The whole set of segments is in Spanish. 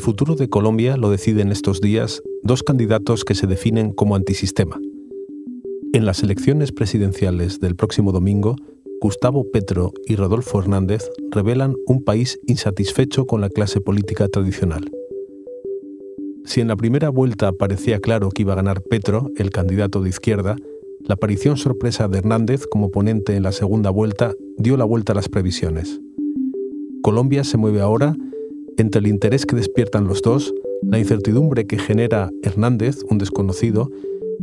El futuro de Colombia lo deciden estos días dos candidatos que se definen como antisistema. En las elecciones presidenciales del próximo domingo, Gustavo Petro y Rodolfo Hernández revelan un país insatisfecho con la clase política tradicional. Si en la primera vuelta parecía claro que iba a ganar Petro, el candidato de izquierda, la aparición sorpresa de Hernández como ponente en la segunda vuelta dio la vuelta a las previsiones. Colombia se mueve ahora entre el interés que despiertan los dos, la incertidumbre que genera Hernández, un desconocido,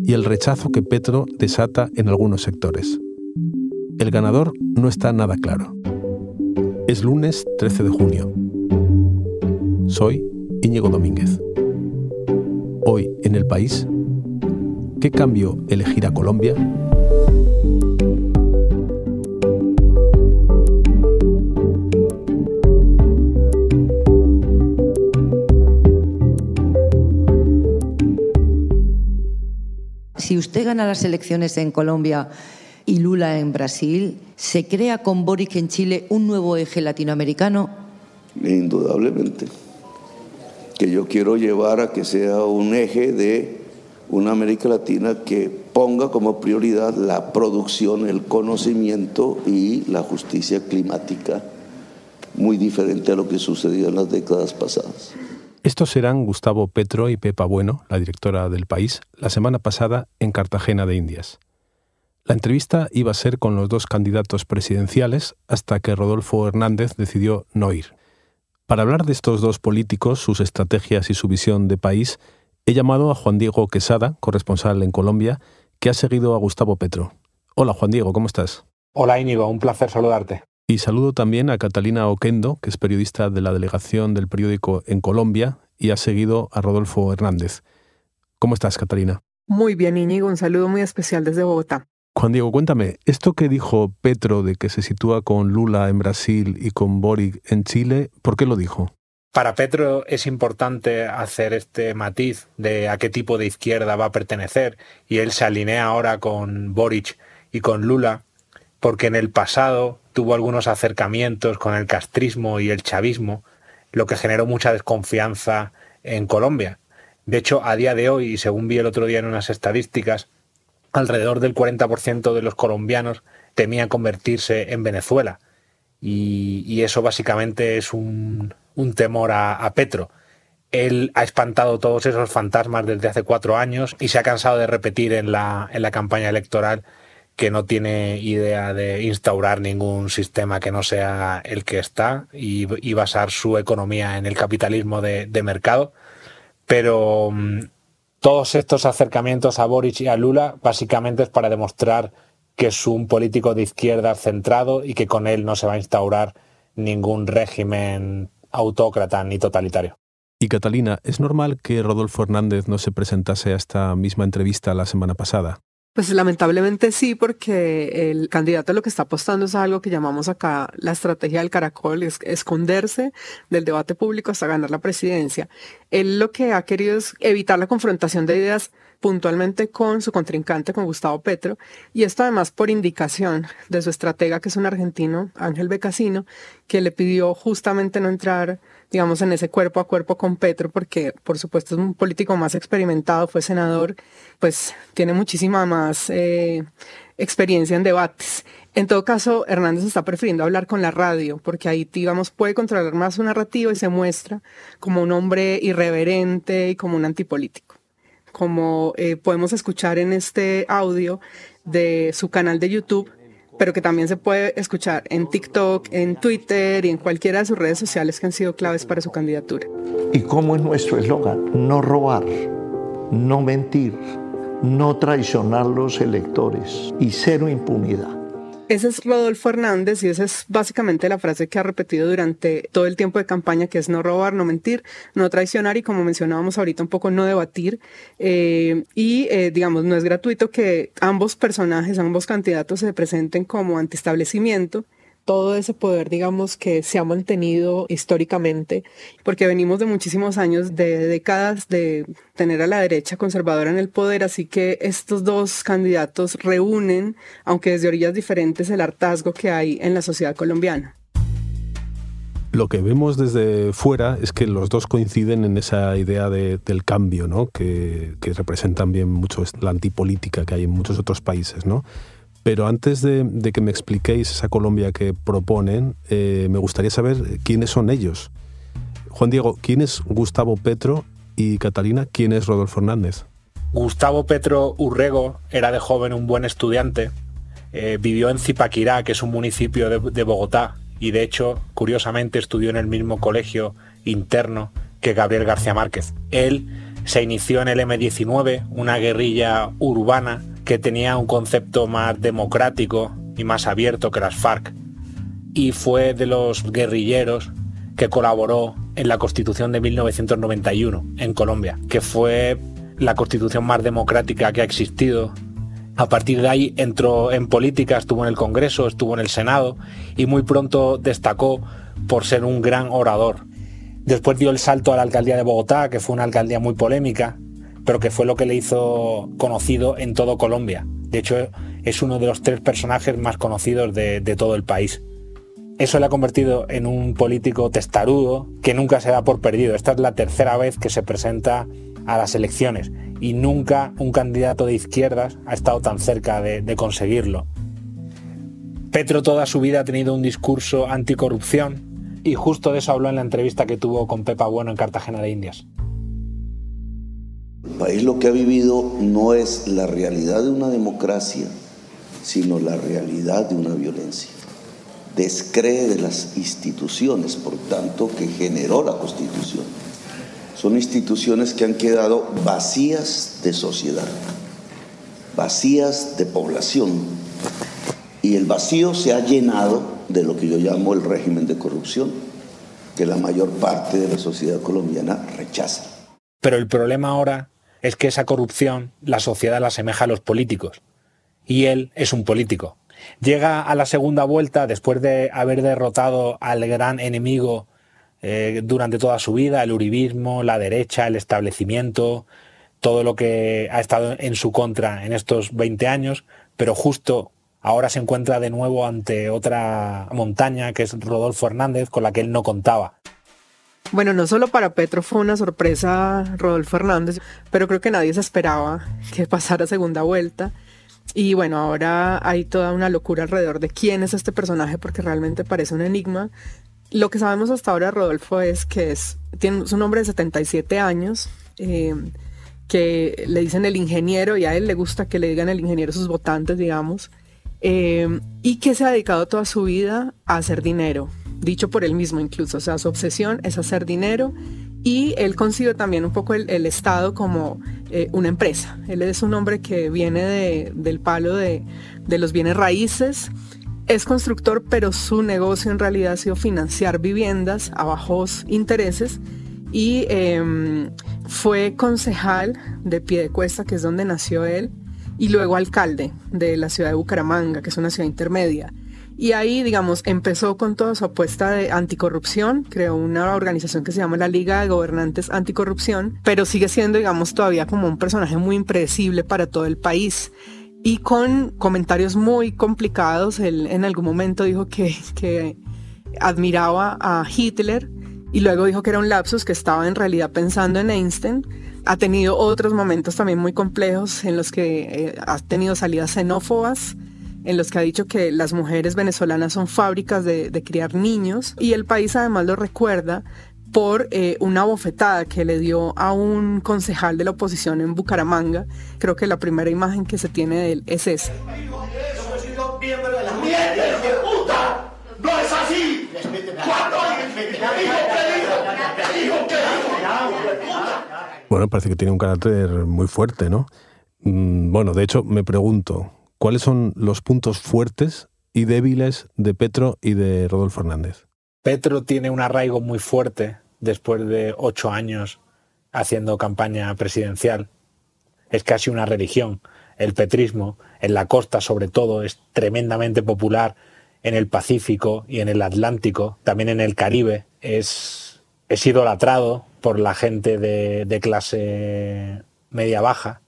y el rechazo que Petro desata en algunos sectores. El ganador no está nada claro. Es lunes 13 de junio. Soy Íñigo Domínguez. Hoy en el país, ¿qué cambio elegirá Colombia? Gana las elecciones en Colombia, y Lula en Brasil, ¿se crea con Boric en Chile un nuevo eje latinoamericano? Indudablemente. Que yo quiero llevar a que sea un eje de una América Latina que ponga como prioridad la producción, el conocimiento y la justicia climática, muy diferente a lo que sucedió en las décadas pasadas. Estos serán Gustavo Petro y Pepa Bueno, la directora del país, la semana pasada en Cartagena de Indias. La entrevista iba a ser con los dos candidatos presidenciales hasta que Rodolfo Hernández decidió no ir. Para hablar de estos dos políticos, sus estrategias y su visión de país, he llamado a Juan Diego Quesada, corresponsal en Colombia, que ha seguido a Gustavo Petro. Hola Juan Diego, ¿cómo estás? Hola Íñigo, un placer saludarte. Y saludo también a Catalina Oquendo, que es periodista de la delegación del periódico en Colombia y ha seguido a Rodolfo Hernández. ¿Cómo estás, Catalina? Muy bien, Íñigo, un saludo muy especial desde Bogotá. Juan Diego, cuéntame, esto que dijo Petro de que se sitúa con Lula en Brasil y con Boric en Chile, ¿por qué lo dijo? Para Petro es importante hacer este matiz de a qué tipo de izquierda va a pertenecer y él se alinea ahora con Boric y con Lula porque en el pasado tuvo algunos acercamientos con el castrismo y el chavismo, lo que generó mucha desconfianza en Colombia. De hecho, a día de hoy, según vi el otro día en unas estadísticas, alrededor del 40% de los colombianos temían convertirse en Venezuela. Y, eso básicamente es un, temor a, Petro. Él ha espantado todos esos fantasmas desde hace cuatro años y se ha cansado de repetir en la campaña electoral que no tiene idea de instaurar ningún sistema que no sea el que está y, basar su economía en el capitalismo de, mercado. Pero mm, todos estos acercamientos a Boric y a Lula básicamente es para demostrar que es un político de izquierda centrado y que con él no se va a instaurar ningún régimen autócrata ni totalitario. Y Catalina, ¿es normal que Rodolfo Hernández no se presentase a esta misma entrevista la semana pasada? Pues lamentablemente sí, porque el candidato lo que está apostando es algo que llamamos acá la estrategia del caracol, es esconderse del debate público hasta ganar la presidencia. Él lo que ha querido es evitar la confrontación de ideas puntualmente con su contrincante, con Gustavo Petro, y esto además por indicación de su estratega, que es un argentino, Ángel Becasino, que le pidió justamente no entrar, digamos, en ese cuerpo a cuerpo con Petro, porque por supuesto es un político más experimentado, fue senador, pues tiene muchísima más eh, experiencia en debates. En todo caso, Hernández está prefiriendo hablar con la radio, porque ahí, digamos, puede controlar más su narrativa y se muestra como un hombre irreverente y como un antipolítico como eh, podemos escuchar en este audio de su canal de YouTube, pero que también se puede escuchar en TikTok, en Twitter y en cualquiera de sus redes sociales que han sido claves para su candidatura. ¿Y cómo es nuestro eslogan? No robar, no mentir, no traicionar los electores y cero impunidad. Ese es Rodolfo Hernández y esa es básicamente la frase que ha repetido durante todo el tiempo de campaña, que es no robar, no mentir, no traicionar y como mencionábamos ahorita un poco, no debatir. Eh, y eh, digamos, no es gratuito que ambos personajes, ambos candidatos se presenten como antiestablecimiento todo ese poder, digamos, que se ha mantenido históricamente, porque venimos de muchísimos años, de décadas de tener a la derecha conservadora en el poder, así que estos dos candidatos reúnen, aunque desde orillas diferentes, el hartazgo que hay en la sociedad colombiana. Lo que vemos desde fuera es que los dos coinciden en esa idea del cambio, ¿no? que, que representan bien mucho la antipolítica que hay en muchos otros países. ¿no? Pero antes de, que me expliquéis esa Colombia que proponen, eh, me gustaría saber quiénes son ellos. Juan Diego, ¿quién es Gustavo Petro y Catalina, quién es Rodolfo Hernández? Gustavo Petro Urrego era de joven un buen estudiante, eh, vivió en Zipaquirá, que es un municipio de, Bogotá, y de hecho, curiosamente, estudió en el mismo colegio interno que Gabriel García Márquez. Él se inició en el M19, una guerrilla urbana que tenía un concepto más democrático y más abierto que las FARC, y fue de los guerrilleros que colaboró en la Constitución de 1991 en Colombia, que fue la constitución más democrática que ha existido a partir de ahí entró en política, estuvo en el Congreso, estuvo en el Senado y muy pronto destacó por ser un gran orador. Después dio el salto a la alcaldía de Bogotá, que fue una alcaldía muy polémica, pero que fue lo que le hizo conocido en todo Colombia. De hecho, es uno de los tres personajes más conocidos de, todo el país. Eso le ha convertido en un político testarudo que nunca se da por perdido. Esta es la tercera vez que se presenta a las elecciones y nunca un candidato de izquierdas ha estado tan cerca de, conseguirlo. Petro toda su vida ha tenido un discurso anticorrupción y justo de eso habló en la entrevista que tuvo con Pepa Bueno en Cartagena de Indias. El país lo que ha vivido no es la realidad de una democracia, sino la realidad de una violencia. Descree de las instituciones, por tanto, que generó la Constitución son instituciones que han quedado vacías de sociedad, vacías de población. Y el vacío se ha llenado de lo que yo llamo el régimen de corrupción, que la mayor parte de la sociedad colombiana rechaza. Pero el problema ahora es que esa corrupción la sociedad la asemeja a los políticos. Y él es un político. Llega a la segunda vuelta después de haber derrotado al gran enemigo eh, durante toda su vida, el uribismo, la derecha, el establecimiento, todo lo que ha estado en su contra en estos 20 años, pero justo ahora se encuentra de nuevo ante otra montaña que es Rodolfo Hernández, con la que él no contaba. Bueno, no solo para Petro fue una sorpresa Rodolfo Hernández, pero creo que nadie se esperaba que pasara segunda vuelta. Y bueno, ahora hay toda una locura alrededor de quién es este personaje porque realmente parece un enigma. Lo que sabemos hasta ahora, Rodolfo, es que es, tiene un hombre de 77 años, eh, que le dicen el ingeniero y a él le gusta que le digan el ingeniero sus votantes, digamos, eh, y que se ha dedicado toda su vida a hacer dinero, dicho por él mismo incluso, o sea, su obsesión es hacer dinero y él concibe también un poco el, Estado como eh, una empresa. Él es un hombre que viene del palo de, los bienes raíces, es constructor, pero su negocio en realidad ha sido financiar viviendas a bajos intereses y em, fue concejal de Piedecuesta, que es donde nació él, y luego alcalde de la ciudad de Bucaramanga, que es una ciudad intermedia. Y ahí, digamos, empezó con toda su apuesta de anticorrupción, creó una organización que se llama la Liga de Gobernantes Anticorrupción, pero sigue siendo, digamos, todavía como un personaje muy impredecible para todo el país y con comentarios muy complicados. Él en algún momento dijo que, que admiraba a Hitler y luego dijo que era un lapsus, que estaba en realidad pensando en Einstein. Ha tenido otros momentos también muy complejos en los que eh, ha tenido salidas xenófobas, en los que ha dicho que las mujeres venezolanas son fábricas de, de criar niños y el país además lo recuerda por eh, una bofetada que le dio a un concejal de la oposición en Bucaramanga. Creo que la primera imagen que se tiene de él es esa. Bueno, parece que tiene un carácter muy fuerte, ¿no? Mm, bueno, de hecho, me pregunto, ¿cuáles son los puntos fuertes y débiles de Petro y de Rodolfo Hernández? Petro tiene un arraigo muy fuerte después de ocho años haciendo campaña presidencial. Es casi una religión. El petrismo, en la costa sobre todo, es tremendamente popular en el Pacífico y en el Atlántico, también en el Caribe. Es, es idolatrado por la gente de, de clase media-baja.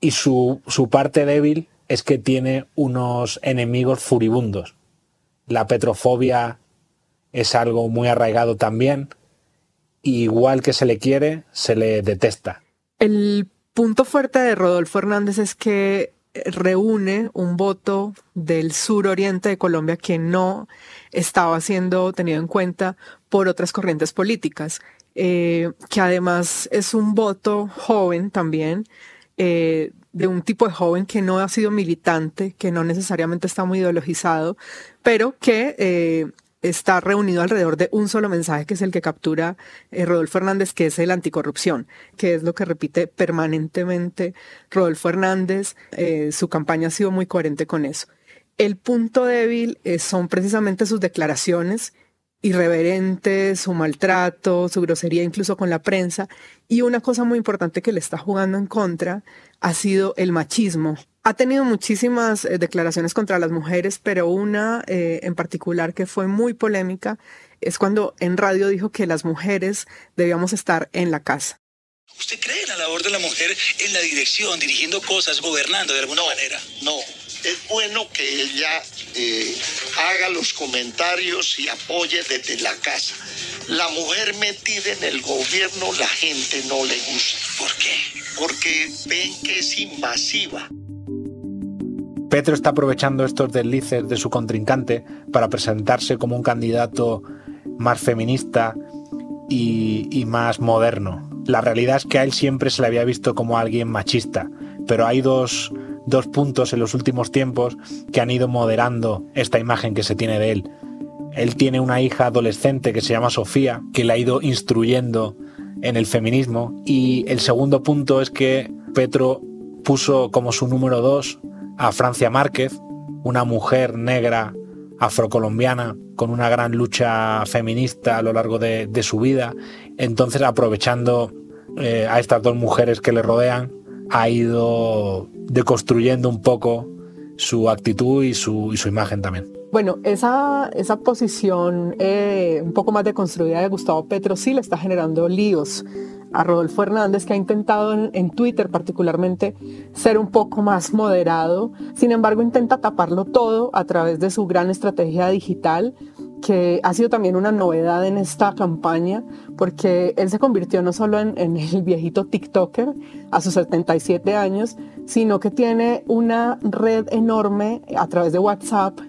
Y su, su parte débil es que tiene unos enemigos furibundos. La petrofobia es algo muy arraigado también. igual que se le quiere, se le detesta. El punto fuerte de Rodolfo Hernández es que reúne un voto del suroriente de Colombia que no estaba siendo tenido en cuenta por otras corrientes políticas, eh, que además es un voto joven también, eh, de un tipo de joven que no ha sido militante, que no necesariamente está muy ideologizado, pero que eh, está reunido alrededor de un solo mensaje, que es el que captura eh, Rodolfo Hernández, que es el anticorrupción, que es lo que repite permanentemente Rodolfo Hernández. Eh, su campaña ha sido muy coherente con eso. El punto débil son precisamente sus declaraciones irreverentes, su maltrato, su grosería incluso con la prensa. Y una cosa muy importante que le está jugando en contra ha sido el machismo. Ha tenido muchísimas eh, declaraciones contra las mujeres, pero una eh, en particular que fue muy polémica es cuando en radio dijo que las mujeres debíamos estar en la casa. ¿Usted cree en la labor de la mujer en la dirección, dirigiendo cosas, gobernando de alguna manera? No, es bueno que ella eh, haga los comentarios y apoye desde la casa. La mujer metida en el gobierno, la gente no le gusta. ¿Por qué? Porque ven que es invasiva. Petro está aprovechando estos deslices de su contrincante para presentarse como un candidato más feminista y, y, más moderno. La realidad es que a él siempre se le había visto como alguien machista, pero hay dos, dos puntos en los últimos tiempos que han ido moderando esta imagen que se tiene de él. Él tiene una hija adolescente que se llama Sofía, que le ha ido instruyendo en el feminismo. Y el segundo punto es que Petro puso como su número dos a Francia Márquez, una mujer negra afrocolombiana con una gran lucha feminista a lo largo de, de su vida. Entonces, aprovechando eh, a estas dos mujeres que le rodean, ha ido deconstruyendo un poco su actitud y su, imagen también. Bueno, esa, esa posición eh, un poco más deconstruida de Gustavo Petro sí le está generando líos a Rodolfo Hernández, que ha intentado en, en, Twitter particularmente ser un poco más moderado. Sin embargo, intenta taparlo todo a través de su gran estrategia digital, que ha sido también una novedad en esta campaña, porque él se convirtió no solo en, el viejito TikToker a sus 77 años, sino que tiene una red enorme a través de WhatsApp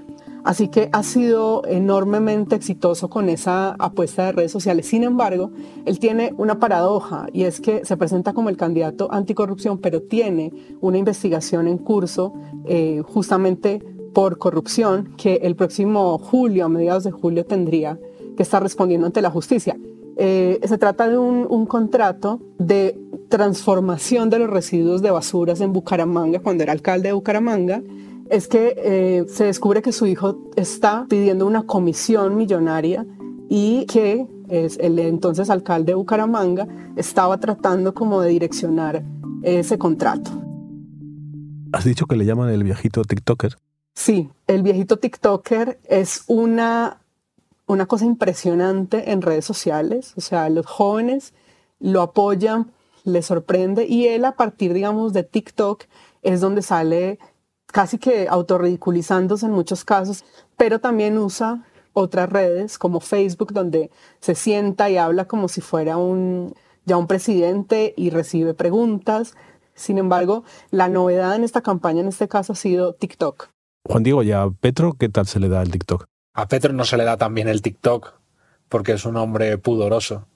Así que ha sido enormemente exitoso con esa apuesta de redes sociales. Sin embargo, él tiene una paradoja y es que se presenta como el candidato anticorrupción, pero tiene una investigación en curso eh, justamente por corrupción que el próximo julio, a mediados de julio, tendría que estar respondiendo ante la justicia. Eh, se trata de un, contrato de transformación de los residuos de basuras en Bucaramanga, cuando era alcalde de Bucaramanga, es que eh, se descubre que su hijo está pidiendo una comisión millonaria y que el entonces alcalde de Bucaramanga estaba tratando como de direccionar ese contrato. ¿Has dicho que le llaman el viejito TikToker? Sí, el viejito TikToker es una, una cosa impresionante en redes sociales. O sea, los jóvenes lo apoyan, les sorprende y él a partir, digamos, de TikTok es donde sale casi que autorridiculizándose en muchos casos, pero también usa otras redes como Facebook donde se sienta y habla como si fuera un ya un presidente y recibe preguntas. Sin embargo, la novedad en esta campaña en este caso ha sido TikTok. Juan Diego, ¿y a Petro qué tal se le da el TikTok? A Petro no se le da tan bien el TikTok porque es un hombre pudoroso.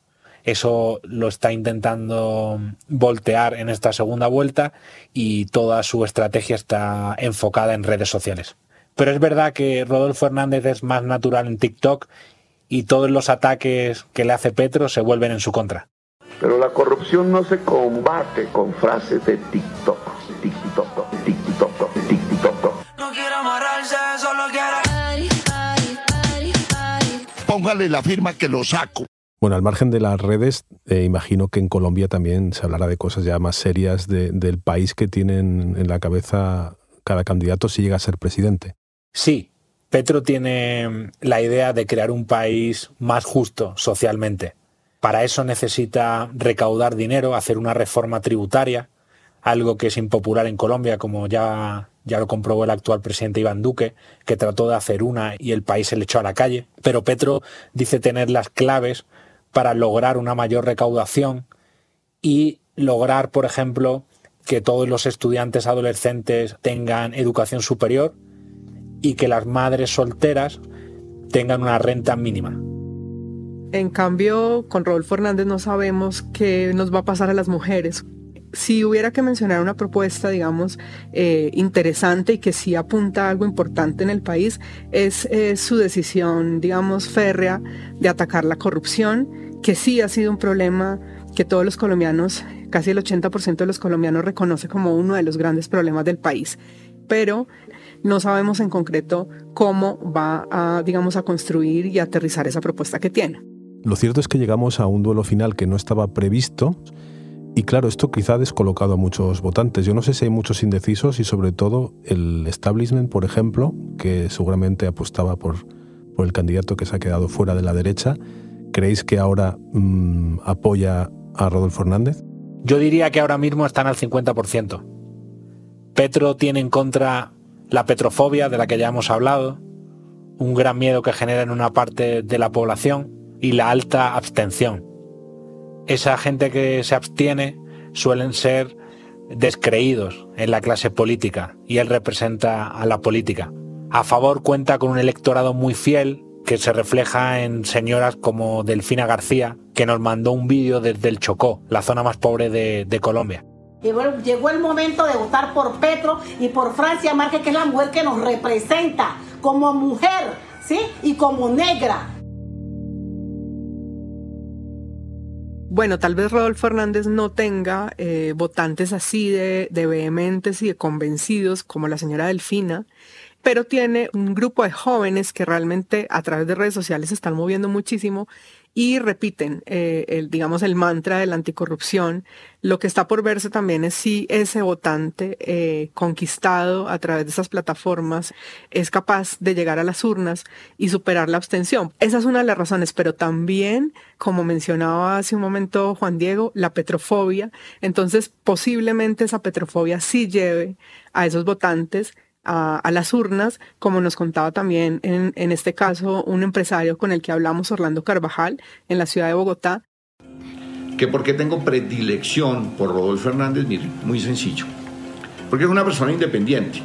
Eso lo está intentando voltear en esta segunda vuelta y toda su estrategia está enfocada en redes sociales. Pero es verdad que Rodolfo Hernández es más natural en TikTok y todos los ataques que le hace Petro se vuelven en su contra. Pero la corrupción no se combate con frases de TikTok, TikTok, TikTok, Póngale la firma que lo saco. Bueno, al margen de las redes, eh, imagino que en Colombia también se hablará de cosas ya más serias de, del país que tienen en la cabeza cada candidato si llega a ser presidente. Sí, Petro tiene la idea de crear un país más justo socialmente. Para eso necesita recaudar dinero, hacer una reforma tributaria, algo que es impopular en Colombia, como ya ya lo comprobó el actual presidente Iván Duque, que trató de hacer una y el país se le echó a la calle. Pero Petro dice tener las claves para lograr una mayor recaudación y lograr, por ejemplo, que todos los estudiantes adolescentes tengan educación superior y que las madres solteras tengan una renta mínima. En cambio, con Rodolfo Hernández no sabemos qué nos va a pasar a las mujeres. Si hubiera que mencionar una propuesta, digamos, eh, interesante y que sí apunta a algo importante en el país, es su decisión, digamos, férrea de atacar la corrupción, que sí ha sido un problema que todos los colombianos, casi el 80% de los colombianos reconoce como uno de los grandes problemas del país. Pero no sabemos en concreto cómo va a, digamos, a construir y aterrizar esa propuesta que tiene. Lo cierto es que llegamos a un duelo final que no estaba previsto y claro, esto quizá ha descolocado a muchos votantes. Yo no sé si hay muchos indecisos y sobre todo el establishment, por ejemplo, que seguramente apostaba por, el candidato que se ha quedado fuera de la derecha. ¿Creéis que ahora mm, apoya a Rodolfo Hernández? Yo diría que ahora mismo están al 50%. Petro tiene en contra la petrofobia de la que ya hemos hablado, un gran miedo que genera en una parte de la población y la alta abstención. Esa gente que se abstiene suelen ser descreídos en la clase política y él representa a la política. A favor cuenta con un electorado muy fiel que se refleja en señoras como Delfina García, que nos mandó un vídeo desde el Chocó, la zona más pobre de, Colombia. Llegó, el momento de votar por Petro y por Francia Márquez, que es la mujer que nos representa como mujer, ¿sí? Y como negra. Bueno, tal vez Rodolfo Fernández no tenga eh, votantes así de, de vehementes y de convencidos como la señora Delfina, pero tiene un grupo de jóvenes que realmente a través de redes sociales se están moviendo muchísimo y repiten, eh, el, digamos, el mantra de la anticorrupción. Lo que está por verse también es si ese votante eh, conquistado a través de esas plataformas es capaz de llegar a las urnas y superar la abstención. Esa es una de las razones, pero también, como mencionaba hace un momento Juan Diego, la petrofobia. Entonces, posiblemente esa petrofobia sí lleve a esos votantes a, las urnas, como nos contaba también en, este caso un empresario con el que hablamos, Orlando Carvajal, en la ciudad de Bogotá. ¿Que ¿Por qué tengo predilección por Rodolfo Hernández? muy sencillo. Porque es una persona independiente.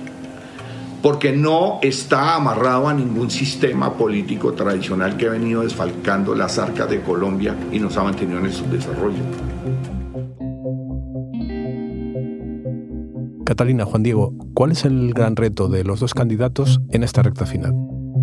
Porque no está amarrado a ningún sistema político tradicional que ha venido desfalcando las arcas de Colombia y nos ha mantenido en su desarrollo. Catalina, Juan Diego, ¿cuál es el gran reto de los dos candidatos en esta recta final?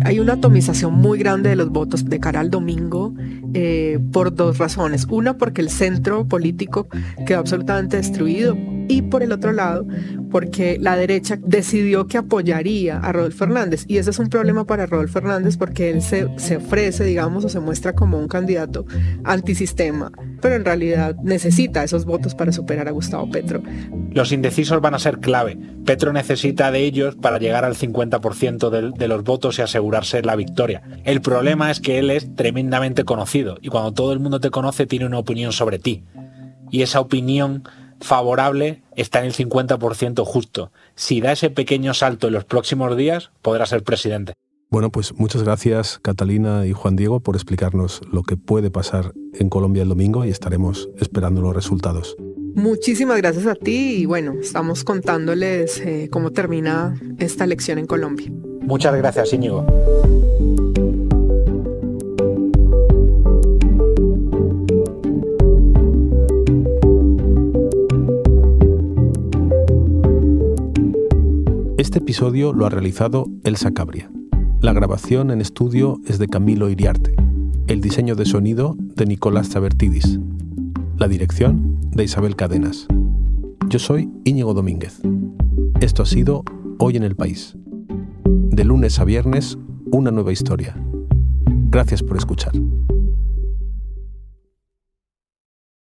Hay una atomización muy grande de los votos de cara al domingo eh, por dos razones. Una, porque el centro político quedó absolutamente destruido y por el otro lado, porque la derecha decidió que apoyaría a Rodolfo Fernández. Y ese es un problema para Rodolfo Fernández porque él se, se ofrece, digamos, o se muestra como un candidato antisistema, pero en realidad necesita esos votos para superar a Gustavo Petro. Los indecisos van a ser clave. Petro necesita de ellos para llegar al 50% de, de los votos y asegurarse la victoria. El problema es que él es tremendamente conocido y cuando todo el mundo te conoce tiene una opinión sobre ti. Y esa opinión favorable está en el 50% justo. Si da ese pequeño salto en los próximos días, podrá ser presidente. Bueno, pues muchas gracias Catalina y Juan Diego por explicarnos lo que puede pasar en Colombia el domingo y estaremos esperando los resultados. Muchísimas gracias a ti y bueno, estamos contándoles eh, cómo termina esta elección en Colombia. Muchas gracias Íñigo. Este episodio lo ha realizado Elsa Cabria. La grabación en estudio es de Camilo Iriarte. El diseño de sonido de Nicolás Zabertidis. La dirección de Isabel Cadenas. Yo soy Íñigo Domínguez. Esto ha sido Hoy en el País. De lunes a viernes, una nueva historia. Gracias por escuchar.